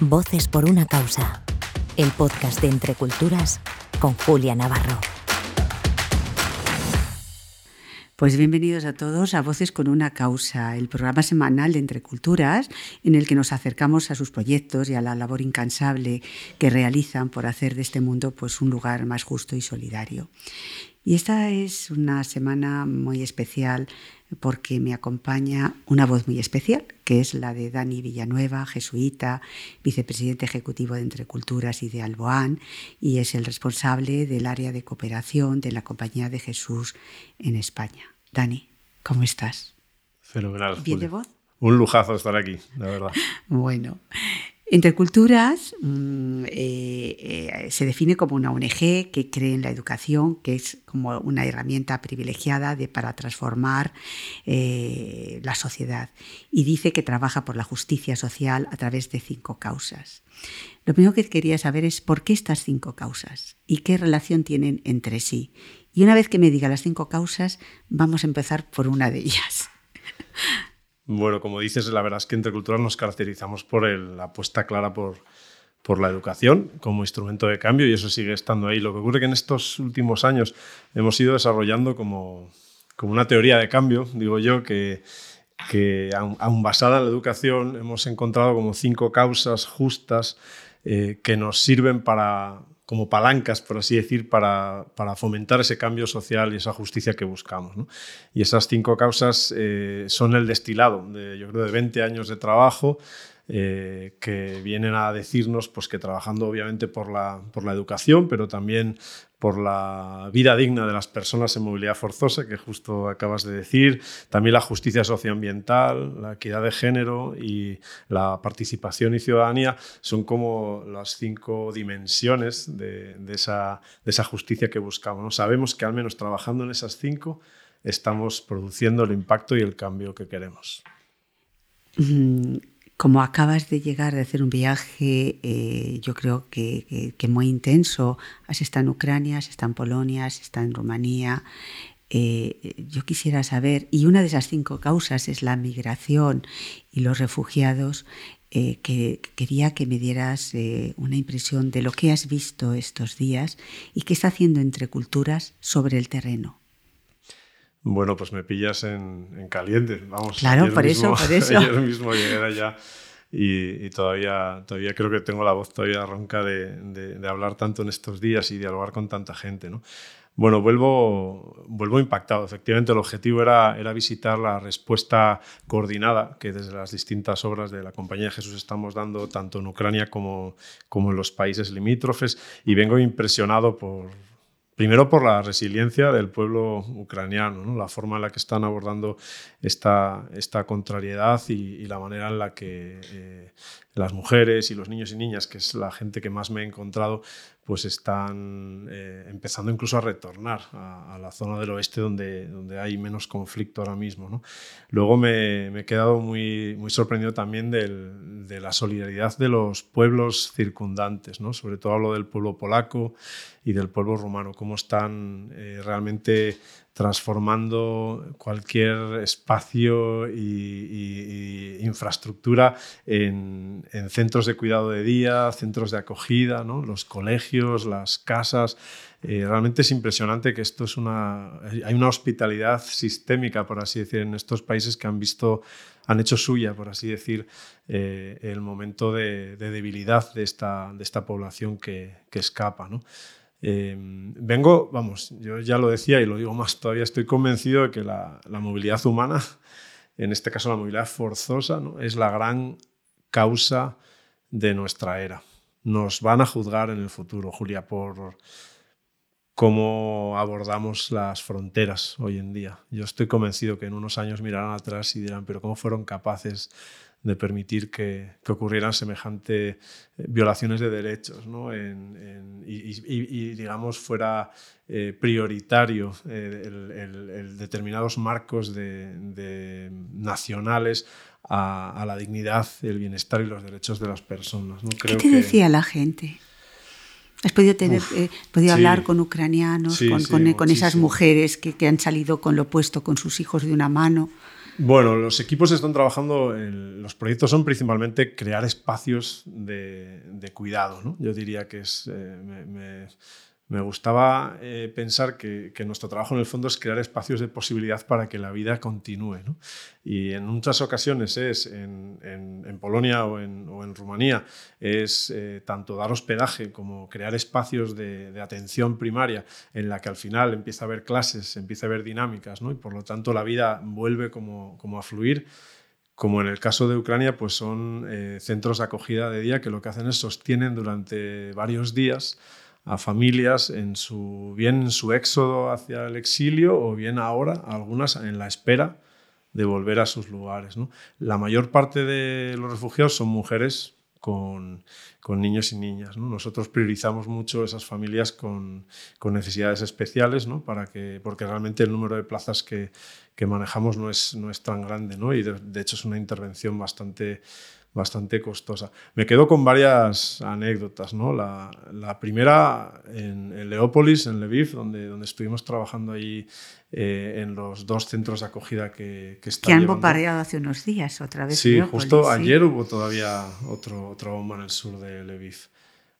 Voces por una causa. El podcast de Entre Culturas con Julia Navarro. Pues bienvenidos a todos a Voces con una causa, el programa semanal de Entre Culturas en el que nos acercamos a sus proyectos y a la labor incansable que realizan por hacer de este mundo pues un lugar más justo y solidario. Y esta es una semana muy especial porque me acompaña una voz muy especial, que es la de Dani Villanueva, jesuita, vicepresidente ejecutivo de Entre Culturas y de Alboán, y es el responsable del área de cooperación de la Compañía de Jesús en España. Dani, ¿cómo estás? Fenomenal. ¿Bien de voz? Un lujazo estar aquí, la verdad. bueno, entre Culturas mm, eh, eh, se define como una ONG que cree en la educación, que es como una herramienta privilegiada para transformar eh, la sociedad y dice que trabaja por la justicia social a través de cinco causas. Lo primero que quería saber es por qué estas cinco causas y qué relación tienen entre sí. Y una vez que me diga las cinco causas, vamos a empezar por una de ellas. Bueno, como dices, la verdad es que entre culturas nos caracterizamos por la apuesta clara por, la educación como instrumento de cambio y eso sigue estando ahí. Lo que ocurre es que en estos últimos años hemos ido desarrollando como, una teoría de cambio, digo yo, que, que aún, basada en la educación hemos encontrado como cinco causas justas eh, que nos sirven para, como palancas, por así decir, para, para, fomentar ese cambio social y esa justicia que buscamos. ¿no? Y esas cinco causas eh, son el destilado, de, yo creo, de 20 años de trabajo, eh, que vienen a decirnos pues, que trabajando obviamente por la, por la educación, pero también por la vida digna de las personas en movilidad forzosa, que justo acabas de decir, también la justicia socioambiental, la equidad de género y la participación y ciudadanía son como las cinco dimensiones de, esa, de esa, justicia que buscamos. Sabemos que al menos trabajando en esas cinco estamos produciendo el impacto y el cambio que queremos. Mm, como acabas de llegar de hacer un viaje, eh, yo creo que, muy intenso, has estado en Ucrania, has estado en Polonia, has estado en Rumanía. Eh, yo quisiera saber, y una de esas cinco causas es la migración y los refugiados, eh, que quería que me dieras una impresión de lo que has visto estos días y qué está haciendo entre culturas sobre el terreno. Bueno, pues me pillas en, caliente. Vamos, claro, por eso, por eso. Ayer mismo llegué allá y, todavía, todavía creo que tengo la voz todavía ronca de, hablar tanto en estos días y dialogar con tanta gente, ¿no? Bueno, vuelvo, vuelvo impactado. Efectivamente, el objetivo era, era visitar la respuesta coordinada que desde las distintas obras de la Compañía de Jesús estamos dando, tanto en Ucrania como, como en los países limítrofes, y vengo impresionado por, Primero por la resiliencia del pueblo ucraniano, la forma en la que están abordando esta, contrariedad y, la manera en la que eh, las mujeres y los niños y niñas, que es la gente que más me he encontrado, pues están eh, empezando incluso a retornar a, la zona del oeste donde, donde hay menos conflicto ahora mismo. ¿no? Luego me, he quedado muy, muy sorprendido también de la solidaridad de los pueblos circundantes, ¿no? sobre todo hablo del pueblo polaco y del pueblo rumano, cómo están eh, realmente transformando cualquier espacio y, infraestructura en, centros de cuidado de día, centros de acogida, ¿no? los colegios, las casas. Eh, realmente es impresionante que esto es una... Hay una hospitalidad sistémica, por así decir, en estos países que han visto, han hecho suya, por así decir, eh, el momento de, debilidad de esta, de esta población que, que escapa. ¿no? Em, vengo, vamos, yo ya lo decía y lo digo más todavía, estoy convencido de que la, movilidad humana, en este caso la movilidad forzosa, ¿no? es la gran causa de nuestra era. Nos van a juzgar en el futuro, Julia, por cómo abordamos las fronteras hoy en día. Yo estoy convencido que en unos años mirarán atrás y dirán, pero ¿cómo fueron capaces de permitir que, ocurrieran semejantes eh, violaciones de derechos y, digamos, fuera eh, prioritario eh, el, determinados marcos de, nacionales a, la dignidad, el bienestar y los derechos de las personas. ¿no? ¿Qué te decía la gente? ¿Has podido, tener, podido hablar con ucranianos, con, con, esas mujeres que, que, han salido con lo puesto con sus hijos de una mano? Bueno, los equipos están trabajando, los proyectos son principalmente crear espacios de, cuidado. ¿no? Yo diría que es, eh, gustaba eh, pensar que, nuestro trabajo en el fondo es crear espacios de posibilidad para que la vida continúe. Y en muchas ocasiones es en, Polonia o en, Rumanía, es eh, tanto dar hospedaje como crear espacios de, atención primaria en la que al final empieza a haber clases, empieza a haber dinámicas y por lo tanto la vida vuelve como a fluir como en el caso de Ucrania, pues son eh, centros de acogida de día que lo que hacen es sostienen durante varios días a familias en su, bien en su éxodo hacia el exilio o bien ahora, algunas en la espera de volver a sus lugares. La mayor parte de los refugiados son mujeres con, con niños y niñas. Nosotros priorizamos mucho esas familias con, con necesidades especiales, ¿no? Para que, porque realmente el número de plazas que, que manejamos no es, no es tan grande ¿no? y de, de, hecho es una intervención bastante bastante costosa. Me quedo con varias anécdotas. ¿no? La, primera en, Leópolis, en Lviv, donde, donde estuvimos trabajando ahí eh, en los dos centros de acogida que, que están. Que han bombardeado hace unos días otra vez. Sí, justo ayer hubo todavía otro, otra bomba en el sur de Lviv.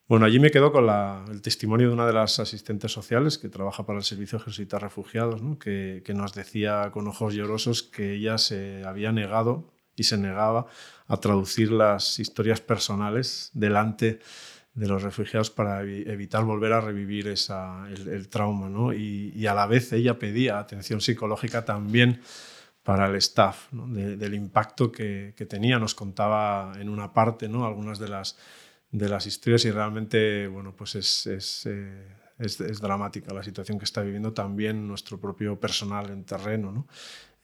Bueno, allí me quedo con el testimonio de una de las asistentes sociales que trabaja para el Servicio Ejército Refugiados, ¿no? que, que, nos decía con ojos llorosos que ella se había negado y se negaba a traducir las historias personales delante de los refugiados para evitar volver a revivir esa, el, trauma. ¿no? Y, a la vez ella pedía atención psicológica también para el staff, del impacto que, que, tenía. Nos contaba en una parte ¿no? algunas de las, de las historias y realmente bueno, pues es, es, eh, es, es, dramática la situación que está viviendo también nuestro propio personal en terreno. ¿no?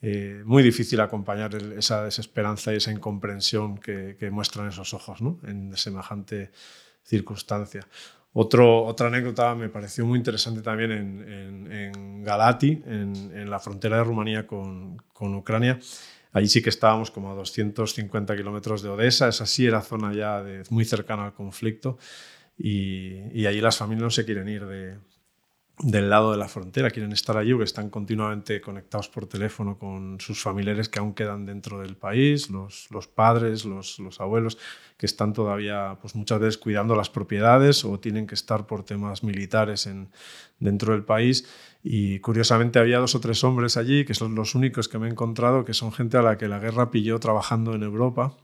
Eh, muy difícil acompañar esa desesperanza y esa incomprensión que, muestran esos ojos en semejante circunstancia. Otro, otra anécdota me pareció muy interesante también en, Galati, en, la frontera de Rumanía con, con, Ucrania. Allí sí que estábamos como a 250 kilómetros de Odessa, esa sí era zona ya muy cercana al conflicto y, y allí las familias no se quieren ir de, del lado de la frontera, quieren estar allí porque están continuamente conectados por teléfono con sus familiares que aún quedan dentro del país, los, los padres, los, los, abuelos, que están todavía pues muchas veces cuidando las propiedades o tienen que estar por temas militares en, dentro del país. Y curiosamente había dos o tres hombres allí, que son los únicos que me he encontrado, que son gente a la que la guerra pilló trabajando en Europa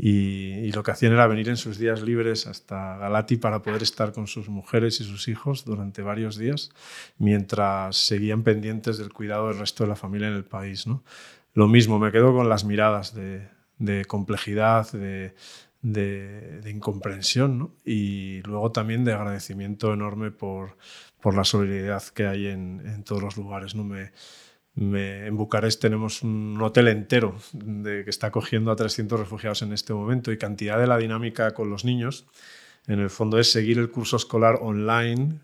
y, lo que hacían era venir en sus días libres hasta Galati para poder estar con sus mujeres y sus hijos durante varios días, mientras seguían pendientes del cuidado del resto de la familia en el país. ¿no? Lo mismo, me quedo con las miradas de, de complejidad, de, de, de incomprensión ¿no? y luego también de agradecimiento enorme por, por la solidaridad que hay en, en todos los lugares. ¿no? Me, en Bucarest tenemos un hotel entero de, que está acogiendo a 300 refugiados en este momento y cantidad de la dinámica con los niños. En el fondo es seguir el curso escolar online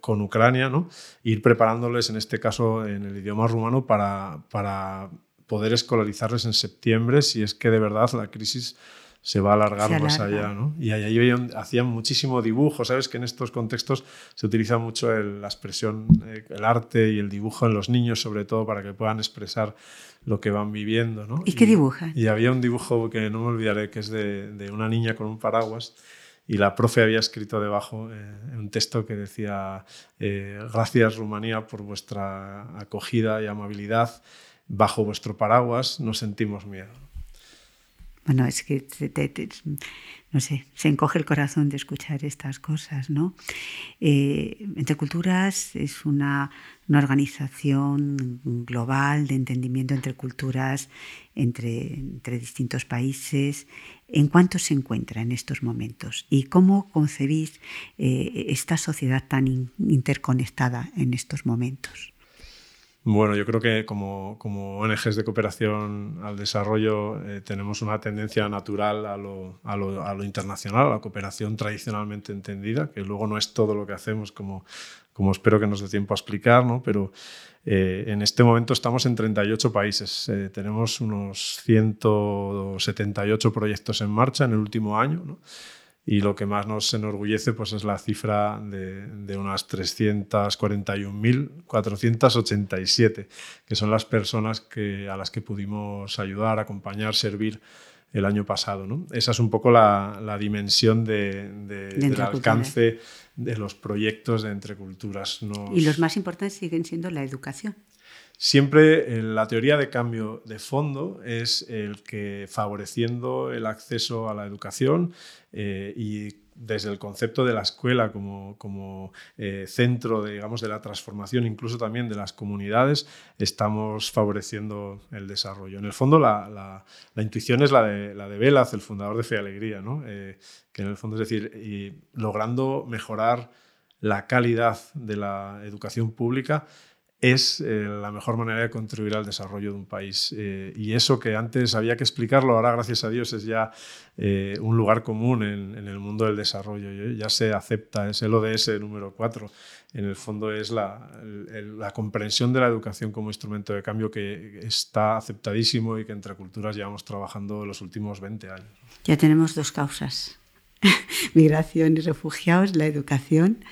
con Ucrania, ¿no? ir preparándoles, en este caso en el idioma rumano, para, para poder escolarizarles en septiembre si es que de verdad la crisis se va a alargar más allá. ¿no? Y ahí hacían muchísimo dibujo, ¿sabes? Que en estos contextos se utiliza mucho la expresión, eh, el arte y el dibujo en los niños, sobre todo para que puedan expresar lo que van viviendo. ¿no? ¿Y, qué dibujan? Y había un dibujo que no me olvidaré, que es de, de una niña con un paraguas. Y la profe había escrito debajo eh, un texto que decía, eh, gracias Rumanía por vuestra acogida y amabilidad, bajo vuestro paraguas no sentimos miedo. Bueno, es que, no sé, se encoge el corazón de escuchar estas cosas, ¿no? Eh, Entre Culturas es una, organización global de entendimiento entre culturas, entre, entre distintos países. ¿En cuánto se encuentra en estos momentos? ¿Y cómo concebís eh, esta sociedad tan interconectada en estos momentos? Bueno, yo creo que como, como ONGs de cooperación al desarrollo eh, tenemos una tendencia natural a lo, a, lo, a lo, internacional, a la cooperación tradicionalmente entendida, que luego no es todo lo que hacemos como, como espero que nos dé tiempo a explicar, ¿no? pero eh, en este momento estamos en 38 países. Eh, tenemos unos 178 proyectos en marcha en el último año. ¿no? Y lo que más nos enorgullece pues, es la cifra de, de unas 341.487, que son las personas que, a las que pudimos ayudar, acompañar, servir el año pasado. ¿no? Esa es un poco la, la dimensión de, de, del alcance de los proyectos de Entre Culturas. Nos... Y los más importantes siguen siendo la educación. Siempre la teoría de cambio de fondo es el que favoreciendo el acceso a la educación eh, y desde el concepto de la escuela como, como eh, centro de, digamos, de la transformación, incluso también de las comunidades, estamos favoreciendo el desarrollo. En el fondo, la, la, intuición es la de, la de Velaz, el fundador de Fe Alegría, ¿no? Eh, que en el fondo es decir, y logrando mejorar la calidad de la educación pública es eh, la mejor manera de contribuir al desarrollo de un país. Eh, y eso que antes había que explicarlo, ahora gracias a Dios es ya eh, un lugar común en, el mundo del desarrollo. Ya se acepta, es el ODS número 4. En el fondo es la, la, comprensión de la educación como instrumento de cambio que está aceptadísimo y que entre culturas llevamos trabajando los últimos 20 años. Ya tenemos dos causas, migración y refugiados, la educación.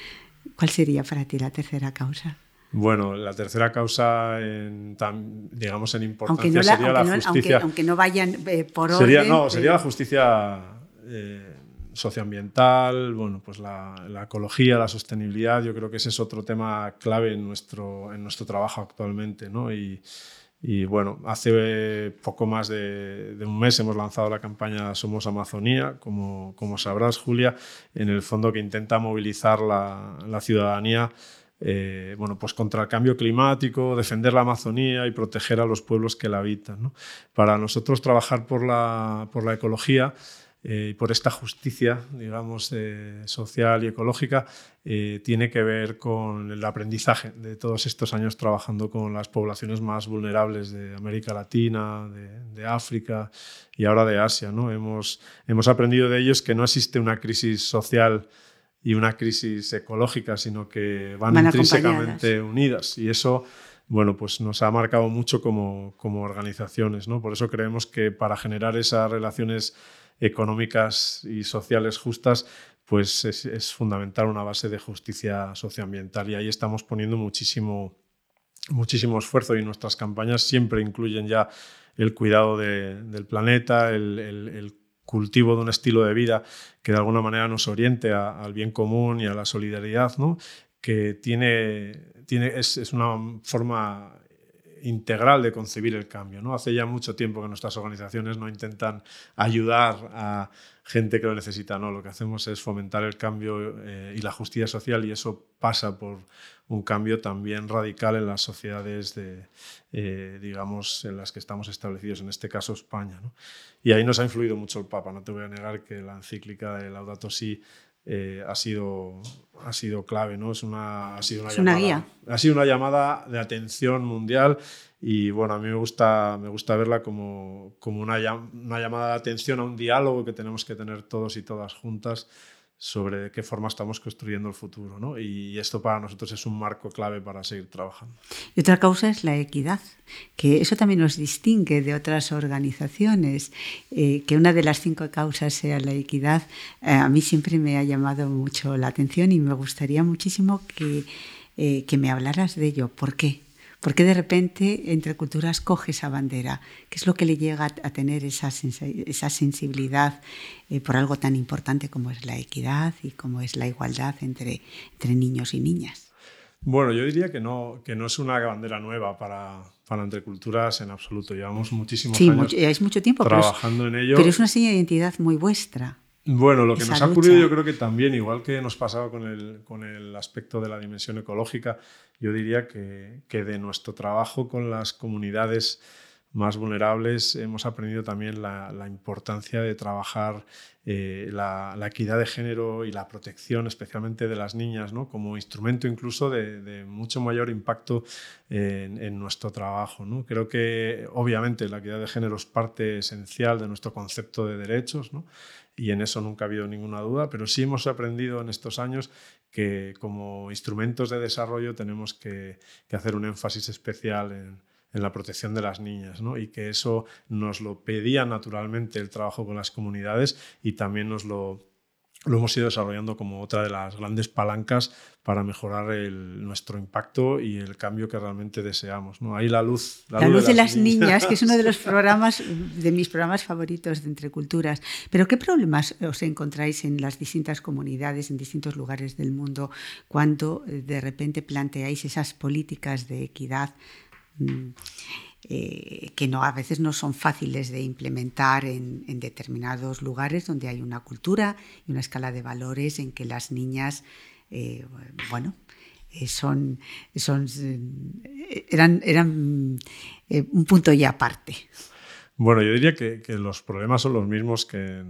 ¿Cuál sería para ti la tercera causa? Bueno, la tercera causa, en, tan, digamos, en importancia no la, sería la no, justicia. Aunque, aunque no vayan eh, por sería, orden. No, sería la justicia eh, socioambiental, bueno, pues la, la, ecología, la sostenibilidad. Yo creo que ese es otro tema clave en nuestro, en nuestro trabajo actualmente, ¿no? Y, y bueno, hace poco más de, de, un mes hemos lanzado la campaña Somos Amazonía, como, como sabrás, Julia, en el fondo que intenta movilizar la, la ciudadanía eh, bueno, pues contra el cambio climático, defender la Amazonía y proteger a los pueblos que la habitan. ¿no? Para nosotros trabajar por la, por la ecología eh, y por esta justicia, digamos, eh, social y ecológica, eh, tiene que ver con el aprendizaje de todos estos años trabajando con las poblaciones más vulnerables de América Latina, de, de África y ahora de Asia. ¿no? Hemos, hemos aprendido de ellos que no existe una crisis social y una crisis ecológica, sino que van, van intrínsecamente unidas. Y eso, bueno, pues nos ha marcado mucho como, como organizaciones, ¿no? Por eso creemos que para generar esas relaciones económicas y sociales justas, pues es, es, fundamental una base de justicia socioambiental y ahí estamos poniendo muchísimo, muchísimo esfuerzo y nuestras campañas siempre incluyen ya el cuidado de, del planeta, el, el, el cultivo de un estilo de vida que de alguna manera nos oriente al bien común y a la solidaridad, ¿no? que tiene, tiene, es, es, una forma integral de concebir el cambio. ¿no? Hace ya mucho tiempo que nuestras organizaciones no intentan ayudar a gente que lo necesita, no, lo que hacemos es fomentar el cambio eh, y la justicia social y eso pasa por un cambio también radical en las sociedades de, eh, digamos, en las que estamos establecidos, en este caso España. ¿no? Y ahí nos ha influido mucho el Papa, no te voy a negar que la encíclica de Laudato Si eh, ha, sido, ha sido clave, ¿no? Es una, ha sido una, es llamada, una guía. Ha sido una llamada de atención mundial y bueno, a mí me gusta, me gusta verla como, como una, una llamada de atención a un diálogo que tenemos que tener todos y todas juntas sobre de qué forma estamos construyendo el futuro. ¿no? Y esto para nosotros es un marco clave para seguir trabajando. Y otra causa es la equidad, que eso también nos distingue de otras organizaciones. Eh, que una de las cinco causas sea la equidad, eh, a mí siempre me ha llamado mucho la atención y me gustaría muchísimo que, eh, que me hablaras de ello. ¿Por qué? ¿Por qué de repente entre culturas coge esa bandera? ¿Qué es lo que le llega a tener esa, sensibilidad eh, por algo tan importante como es la equidad y como es la igualdad entre, entre niños y niñas? Bueno, yo diría que no, que no es una bandera nueva para, para Entre Culturas en absoluto. Llevamos muchísimos sí, años mucho, es mucho tiempo, trabajando pero es, en ello. Pero es una señal de identidad muy vuestra. Bueno, lo que nos ha ocurrido yo creo que también, igual que nos pasaba con el, con el aspecto de la dimensión ecológica, yo diría que, que, de nuestro trabajo con las comunidades más vulnerables hemos aprendido también la, la importancia de trabajar eh, la, la, equidad de género y la protección especialmente de las niñas ¿no? como instrumento incluso de, de mucho mayor impacto en, en, nuestro trabajo. ¿no? Creo que obviamente la equidad de género es parte esencial de nuestro concepto de derechos ¿no? Y en eso nunca ha habido ninguna duda, pero sí hemos aprendido en estos años que como instrumentos de desarrollo tenemos que, hacer un énfasis especial en, en, la protección de las niñas ¿no? y que eso nos lo pedía naturalmente el trabajo con las comunidades y también nos lo lo hemos ido desarrollando como otra de las grandes palancas para mejorar nuestro impacto y el cambio que realmente deseamos. ¿no? Ahí la luz. La, luz, de, las, niñas. que es uno de los programas, de mis programas favoritos de Entre Culturas. Pero ¿qué problemas os encontráis en las distintas comunidades, en distintos lugares del mundo, cuando eh, de repente planteáis esas políticas de equidad? Eh, que no, a veces no son fáciles de implementar en, determinados lugares donde hay una cultura y una escala de valores en que las niñas, eh, bueno, eh, son, son, eran, eran un punto y aparte. Bueno, yo diría que, los problemas son los mismos que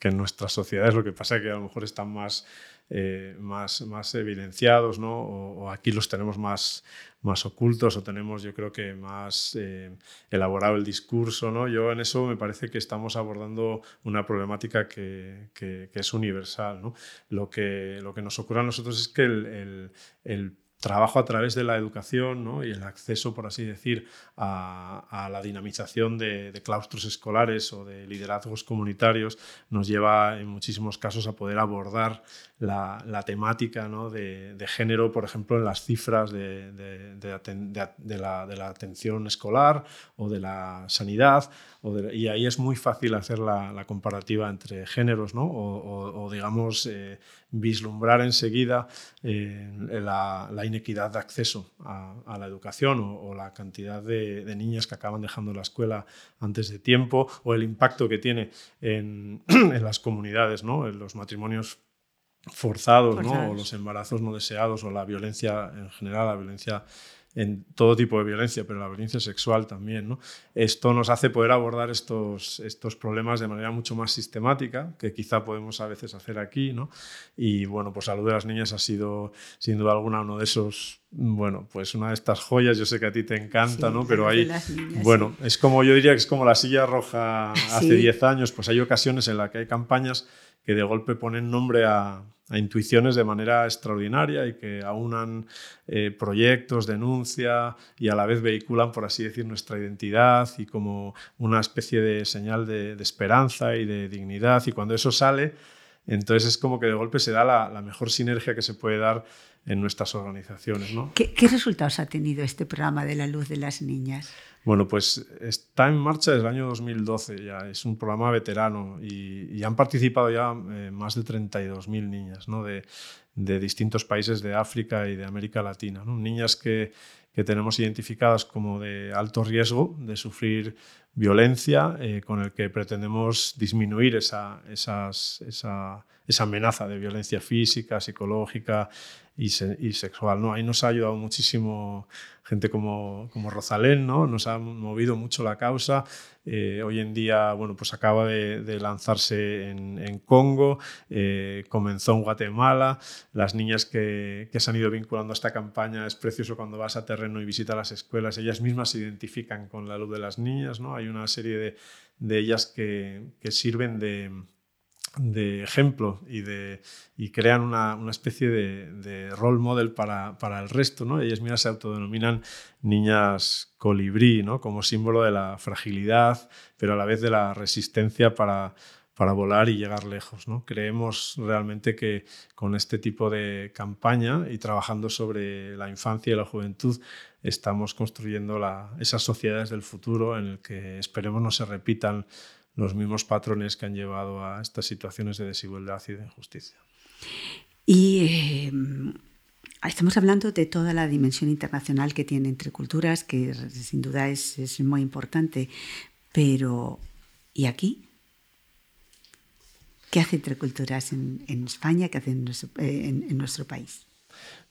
en nuestras sociedades, lo que pasa es que a lo mejor están más eh, más, más evidenciados, ¿no? O, aquí los tenemos más, más ocultos o tenemos, yo creo que más eh, elaborado el discurso. ¿no? Yo en eso me parece que estamos abordando una problemática que, que, es universal. ¿no? Lo, que, lo que nos ocurre a nosotros es que el, trabajo a través de la educación y el acceso, por así decir, a, la dinamización de, claustros escolares o de liderazgos comunitarios nos lleva en muchísimos casos a poder abordar la, temática de, género, por ejemplo, en las cifras de, la, atención escolar o de la sanidad. Y ahí es muy fácil hacer la, comparativa entre géneros ¿no? o, digamos, eh, vislumbrar enseguida eh, la, inequidad de acceso a, la educación o, la cantidad de, niñas que acaban dejando la escuela antes de tiempo o el impacto que tiene en, las comunidades, ¿no? en los matrimonios forzados, ¿no? o los embarazos no deseados o la violencia en general, la violencia en todo tipo de violencia, pero la violencia sexual también. ¿no? Esto nos hace poder abordar estos, estos problemas de manera mucho más sistemática, que quizá podemos a veces hacer aquí. ¿no? Y bueno, pues Salud de las Niñas ha sido sin duda alguna uno de esos, bueno, pues una de estas joyas, yo sé que a ti te encanta, ¿no? pero hay, bueno, es como yo diría que es como la silla roja hace 10 años, pues hay ocasiones en las que hay campañas que de golpe ponen nombre a, a intuiciones de manera extraordinaria y que aunan eh, proyectos, denuncia y a la vez vehiculan, por así decir, nuestra identidad y como una especie de señal de, esperanza y de dignidad. Y cuando eso sale, entonces es como que de golpe se da la, mejor sinergia que se puede dar en nuestras organizaciones. ¿Qué, ¿Qué resultados ha tenido este programa de la luz de las niñas? Bueno, pues está en marcha desde el año 2012 ya, es un programa veterano y, han participado ya eh, más de 32.000 niñas ¿no? de, distintos países de África y de América Latina. Niñas que, tenemos identificadas como de alto riesgo de sufrir violencia, eh, con el que pretendemos disminuir esa, esa, esa amenaza de violencia física, psicológica y, sexual. ¿no? Ahí nos ha ayudado muchísimo gente como, como Rosalén, ¿no? nos ha movido mucho la causa. Eh, hoy en día bueno, pues acaba de, lanzarse en, Congo, eh, comenzó en Guatemala. Las niñas que, que, se han ido vinculando a esta campaña es precioso cuando vas a terreno y visitas las escuelas, ellas mismas se identifican con la luz de las niñas. ¿no? Hay una serie de, de ellas que, que sirven de de ejemplo y, de, y crean una, una especie de, de, role model para, para, el resto. ¿no? Ellas mismas se autodenominan niñas colibrí, ¿no? como símbolo de la fragilidad, pero a la vez de la resistencia para, para volar y llegar lejos. ¿no? Creemos realmente que con este tipo de campaña y trabajando sobre la infancia y la juventud estamos construyendo la, esas sociedades del futuro en el que esperemos no se repitan los mismos patrones que han llevado a estas situaciones de desigualdad y de injusticia. Y eh, estamos hablando de toda la dimensión internacional que tiene entre culturas, que sin duda es, muy importante, pero ¿y aquí? ¿Qué hace entre culturas en, España? ¿Qué hace en nuestro, eh, en nuestro país?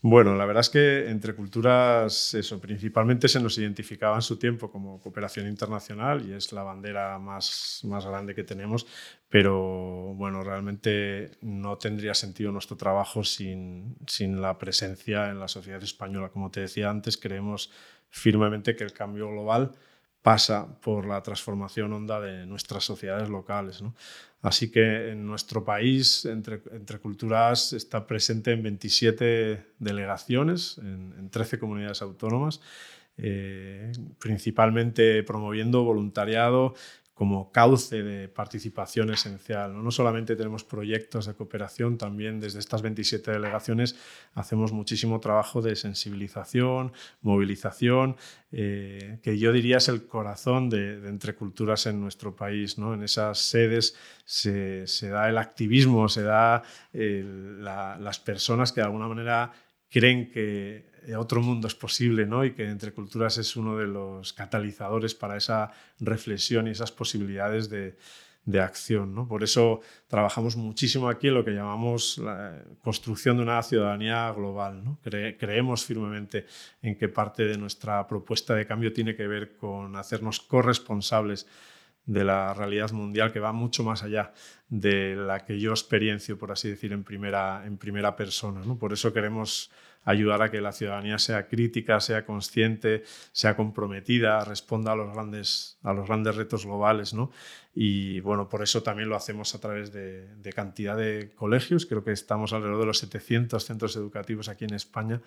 Bueno, la verdad es que entre culturas, eso, principalmente se nos identificaba en su tiempo como cooperación internacional y es la bandera más, más grande que tenemos, pero bueno, realmente no tendría sentido nuestro trabajo sin, sin la presencia en la sociedad española. Como te decía antes, creemos firmemente que el cambio global pasa por la transformación honda de nuestras sociedades locales. Así que en nuestro país, entre, Culturas, está presente en 27 delegaciones, en, 13 comunidades autónomas, eh, principalmente promoviendo voluntariado como cauce de participación esencial. ¿no? solamente tenemos proyectos de cooperación, también desde estas 27 delegaciones hacemos muchísimo trabajo de sensibilización, movilización, eh, que yo diría es el corazón de, Entre Culturas en nuestro país. ¿no? En esas sedes se, da el activismo, se da las personas que de alguna manera creen que otro mundo es posible ¿no? y que Entre Culturas es uno de los catalizadores para esa reflexión y esas posibilidades de, de acción. ¿no? Por eso trabajamos muchísimo aquí en lo que llamamos la construcción de una ciudadanía global. ¿no? creemos firmemente en que parte de nuestra propuesta de cambio tiene que ver con hacernos corresponsables de la realidad mundial que va mucho más allá de la que yo experiencio, por así decir, en primera, en primera persona. ¿no? Por eso queremos ayudar a que la ciudadanía sea crítica, sea consciente, sea comprometida, responda a los grandes, a los grandes retos globales. ¿no? Y bueno, por eso también lo hacemos a través de, cantidad de colegios. Creo que estamos alrededor de los 700 centros educativos aquí en España.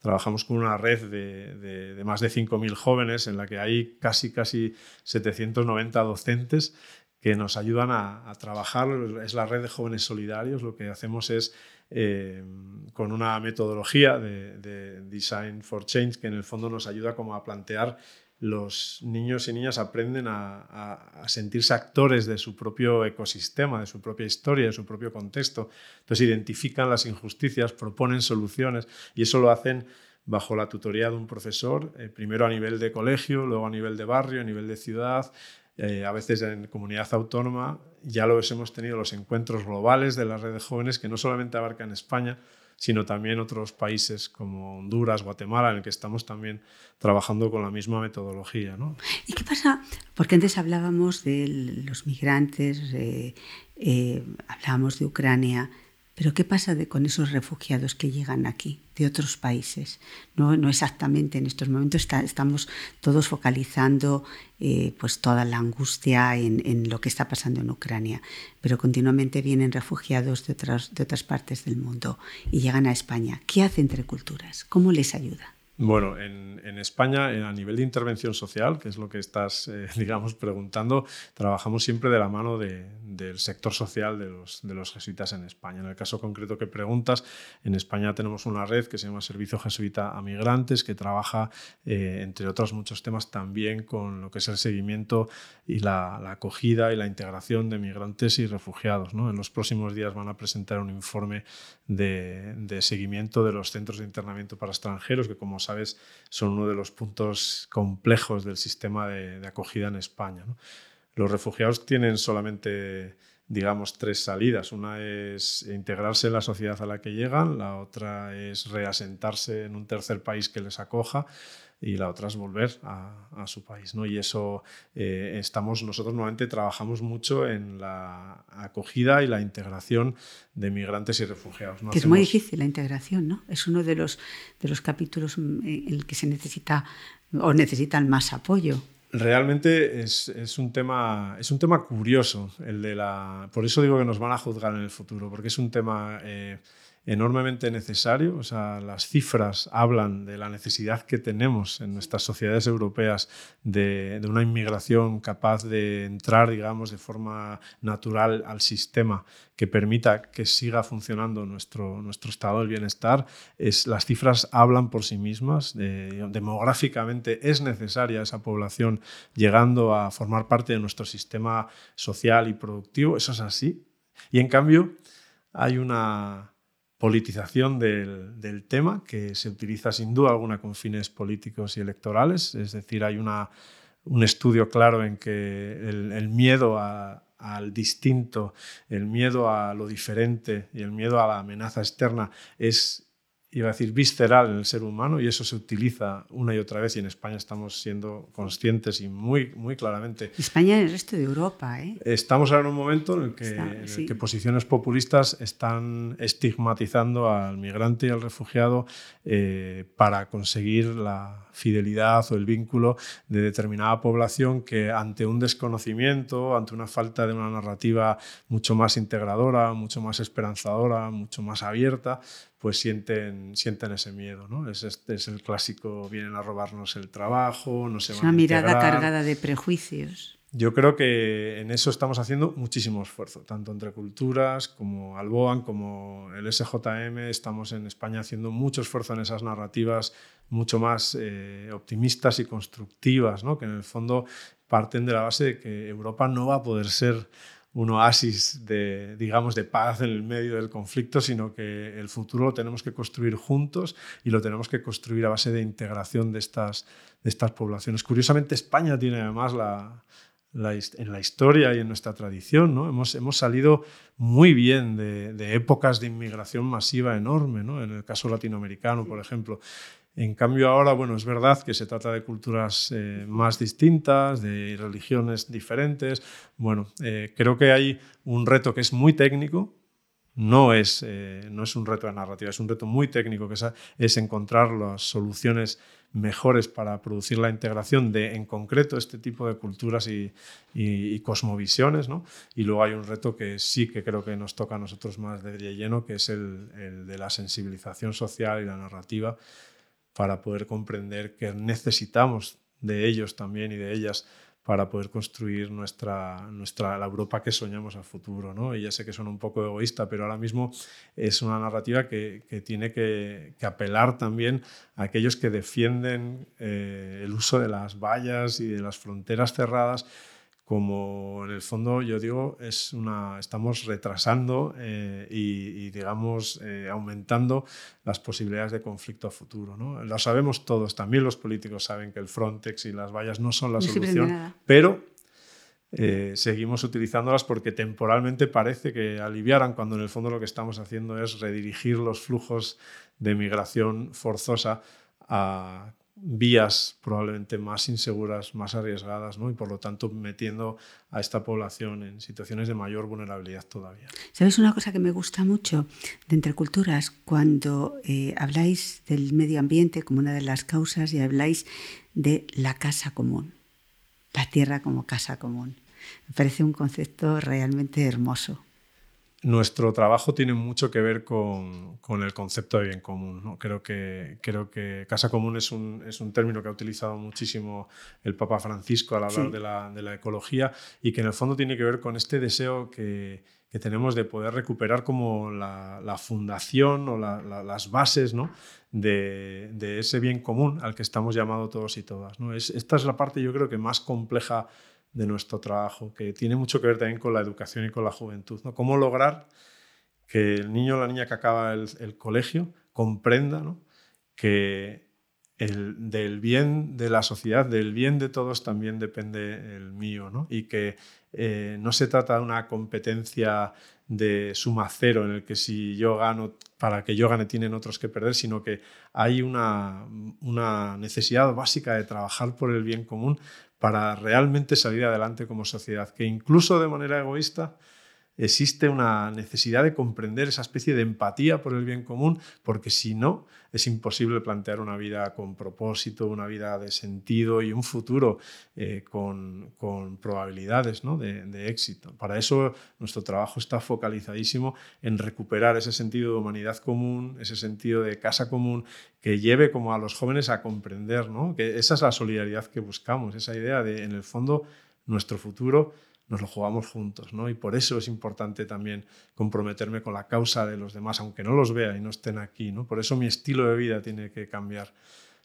Trabajamos con una red de, de más de 5.000 jóvenes en la que hay casi, casi 790 docentes que nos ayudan a, trabajar. Es la red de jóvenes solidarios. Lo que hacemos es eh, con una metodología de, Design for Change que en el fondo nos ayuda como a plantear los niños y niñas aprenden a, sentirse actores de su propio ecosistema, de su propia historia, de su propio contexto. Entonces identifican las injusticias, proponen soluciones y eso lo hacen bajo la tutoría de un profesor, eh, primero a nivel de colegio, luego a nivel de barrio, a nivel de ciudad, eh, a veces en comunidad autónoma, ya lo hemos tenido los encuentros globales de la red de jóvenes que no solamente abarcan España, sino también otros países como Honduras, Guatemala, en el que estamos también trabajando con la misma metodología. ¿no? ¿Y qué pasa? Porque antes hablábamos de los migrantes, eh, eh, hablábamos de Ucrania, pero ¿qué pasa con esos refugiados que llegan aquí de otros países? No, no exactamente en estos momentos estamos todos focalizando eh, pues toda la angustia en, lo que está pasando en Ucrania, pero continuamente vienen refugiados de otras, de otras partes del mundo y llegan a España. ¿Qué hace Entre Culturas? ¿Cómo les ayuda? Bueno, en, España, a nivel de intervención social, que es lo que estás, eh, digamos, preguntando, trabajamos siempre de la mano del sector social de los, de los jesuitas en España. En el caso concreto que preguntas, en España tenemos una red que se llama Servicio Jesuita a Migrantes, que trabaja, eh, entre otros muchos temas, también con lo que es el seguimiento y la, acogida y la integración de migrantes y refugiados. En los próximos días van a presentar un informe de, de seguimiento de los centros de internamiento para extranjeros, que como sabes, son uno de los puntos complejos del sistema de, acogida en España. Los refugiados tienen solamente, digamos, tres salidas. Una es integrarse en la sociedad a la que llegan, la otra es reasentarse en un tercer país que les acoja y la otra es volver a, su país. ¿no? Y eso eh, estamos, nosotros normalmente trabajamos mucho en la acogida y la integración de migrantes y refugiados. Que es muy difícil la integración, ¿no? Es uno de los, de los capítulos en el que se necesita o necesitan más apoyo. Realmente es, es, un tema, es un tema curioso, el de la... Por eso digo que nos van a juzgar en el futuro, porque es un tema... Eh, enormemente necesario. O sea, las cifras hablan de la necesidad que tenemos en nuestras sociedades europeas de, una inmigración capaz de entrar, digamos, de forma natural al sistema que permita que siga funcionando nuestro, nuestro estado del bienestar. Es, las cifras hablan por sí mismas. demográficamente es necesaria esa población llegando a formar parte de nuestro sistema social y productivo. Eso es así. Y en cambio hay una politización del, tema que se utiliza sin duda alguna con fines políticos y electorales. Es decir, hay una, un estudio claro en que el, miedo al distinto, el miedo a lo diferente y el miedo a la amenaza externa es iba a decir, visceral en el ser humano y eso se utiliza una y otra vez y en España estamos siendo conscientes y muy, muy claramente. España y el resto de Europa. ¿eh? Estamos ahora en un momento en el, que, que, posiciones populistas están estigmatizando al migrante y al refugiado eh, para conseguir la fidelidad o el vínculo de determinada población que ante un desconocimiento, ante una falta de una narrativa mucho más integradora, mucho más esperanzadora, mucho más abierta, pues sienten, sienten ese miedo. ¿no? Es, es, el clásico, vienen a robarnos el trabajo, no se es van una mirada cargada de prejuicios. yo creo que en eso estamos haciendo muchísimo esfuerzo, tanto entre culturas como Alboan, como el SJM. Estamos en España haciendo mucho esfuerzo en esas narrativas mucho más eh, optimistas y constructivas, ¿no? que en el fondo parten de la base de que Europa no va a poder ser un oasis de, digamos, de paz en el medio del conflicto, sino que el futuro lo tenemos que construir juntos y lo tenemos que construir a base de integración de estas, de estas poblaciones. Curiosamente, España tiene además la, en la historia y en nuestra tradición. ¿no? Hemos, hemos salido muy bien de, de, épocas de inmigración masiva enorme, ¿no? en el caso latinoamericano, por ejemplo. En cambio ahora, bueno, es verdad que se trata de culturas eh, más distintas, de religiones diferentes. Bueno, eh, creo que hay un reto que es muy técnico, no es, eh, no es un reto de narrativa, es un reto muy técnico, que es, es encontrar las soluciones mejores para producir la integración de, en concreto, este tipo de culturas y, y, cosmovisiones. ¿no? Y luego hay un reto que sí que creo que nos toca a nosotros más de lleno, que es el, el de la sensibilización social y la narrativa para poder comprender que necesitamos de ellos también y de ellas para poder construir nuestra, nuestra, la Europa que soñamos a futuro. ¿no? Y ya sé que suena un poco egoísta, pero ahora mismo es una narrativa que, que tiene que, que, apelar también a aquellos que defienden eh, el uso de las vallas y de las fronteras cerradas como en el fondo yo digo, es una, estamos retrasando eh, y, digamos, eh, aumentando las posibilidades de conflicto a futuro. ¿no? Lo sabemos todos, también los políticos saben que el Frontex y las vallas no son la solución, pero eh, seguimos utilizándolas porque temporalmente parece que aliviaran, cuando en el fondo lo que estamos haciendo es redirigir los flujos de migración forzosa a vías probablemente más inseguras, más arriesgadas, ¿no? y por lo tanto metiendo a esta población en situaciones de mayor vulnerabilidad todavía. ¿Sabes una cosa que me gusta mucho de Entre Culturas? Cuando eh, habláis del medio ambiente como una de las causas y habláis de la casa común, la tierra como casa común. Me parece un concepto realmente hermoso nuestro trabajo tiene mucho que ver con, el concepto de bien común. Creo, que, creo que casa común es un, es un, término que ha utilizado muchísimo el Papa Francisco al hablar de, la, de, la, ecología y que en el fondo tiene que ver con este deseo que, que tenemos de poder recuperar como la, la fundación o las bases ¿no? de, de, ese bien común al que estamos llamados todos y todas. ¿no? Es, esta es la parte yo creo que más compleja de nuestro trabajo, que tiene mucho que ver también con la educación y con la juventud. ¿no? Cómo lograr que el niño o la niña que acaba el, colegio comprenda que el, del bien de la sociedad, del bien de todos también depende el mío, ¿no? y que eh, no se trata de una competencia de suma cero en el que si yo gano, para que yo gane tienen otros que perder, sino que hay una, una necesidad básica de trabajar por el bien común para realmente salir adelante como sociedad, que incluso de manera egoísta existe una necesidad de comprender esa especie de empatía por el bien común, porque si no, es imposible plantear una vida con propósito, una vida de sentido y un futuro eh, con, probabilidades de, éxito. Para eso nuestro trabajo está focalizadísimo en recuperar ese sentido de humanidad común, ese sentido de casa común, que lleve como a los jóvenes a comprender que esa es la solidaridad que buscamos, esa idea de, en el fondo, nuestro futuro nos lo jugamos juntos, ¿no? Y por eso es importante también comprometerme con la causa de los demás, aunque no los vea y no estén aquí, ¿no? Por eso mi estilo de vida tiene que cambiar.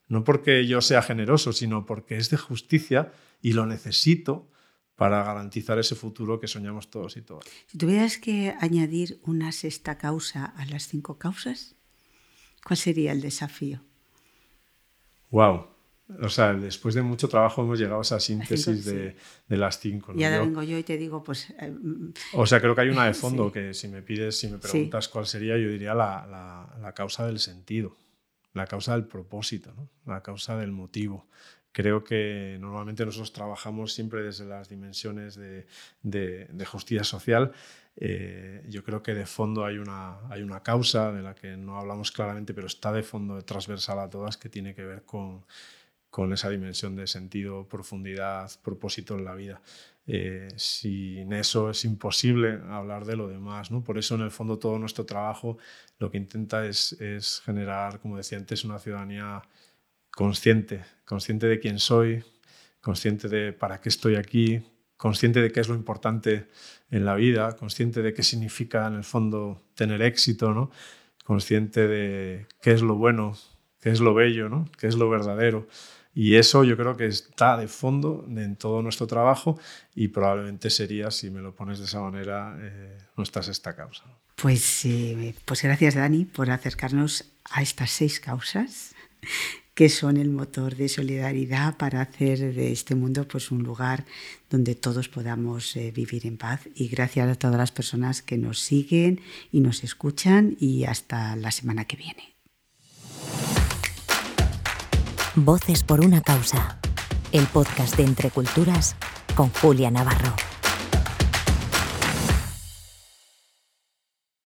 No porque yo sea generoso, sino porque es de justicia y lo necesito para garantizar ese futuro que soñamos todos y todas. Si tuvieras que añadir una sexta causa a las cinco causas, ¿cuál sería el desafío? Wow. O sea, después de mucho trabajo hemos llegado a esa síntesis de, las cinco. Y ahora vengo yo y te digo, pues... Eh, o sea, creo que hay una de fondo que si me pides, si me preguntas cuál sería, yo diría la, causa del sentido, la causa del propósito, la causa del motivo. Creo que normalmente nosotros trabajamos siempre desde las dimensiones de, justicia social. Eh, yo creo que de fondo hay una, hay una causa de la que no hablamos claramente, pero está de fondo transversal a todas, que tiene que ver con con esa dimensión de sentido, profundidad, propósito en la vida. Eh, sin eso es imposible hablar de lo demás. ¿no? Por eso, en el fondo, todo nuestro trabajo lo que intenta es, es generar, como decía antes, una ciudadanía consciente, consciente de quién soy, consciente de para qué estoy aquí, consciente de qué es lo importante en la vida, consciente de qué significa en el fondo tener éxito, ¿no? consciente de qué es lo bueno, qué es lo bello, ¿no? qué es lo verdadero. Y eso yo creo que está de fondo en todo nuestro trabajo y probablemente sería, si me lo pones de esa manera, eh, nuestra sexta causa. Pues, eh, pues gracias Dani por acercarnos a estas seis causas que son el motor de solidaridad para hacer de este mundo pues, un lugar donde todos podamos eh, vivir en paz. Y gracias a todas las personas que nos siguen y nos escuchan y hasta la semana que viene. Voces por una causa, el podcast de Entre Culturas con Julia Navarro.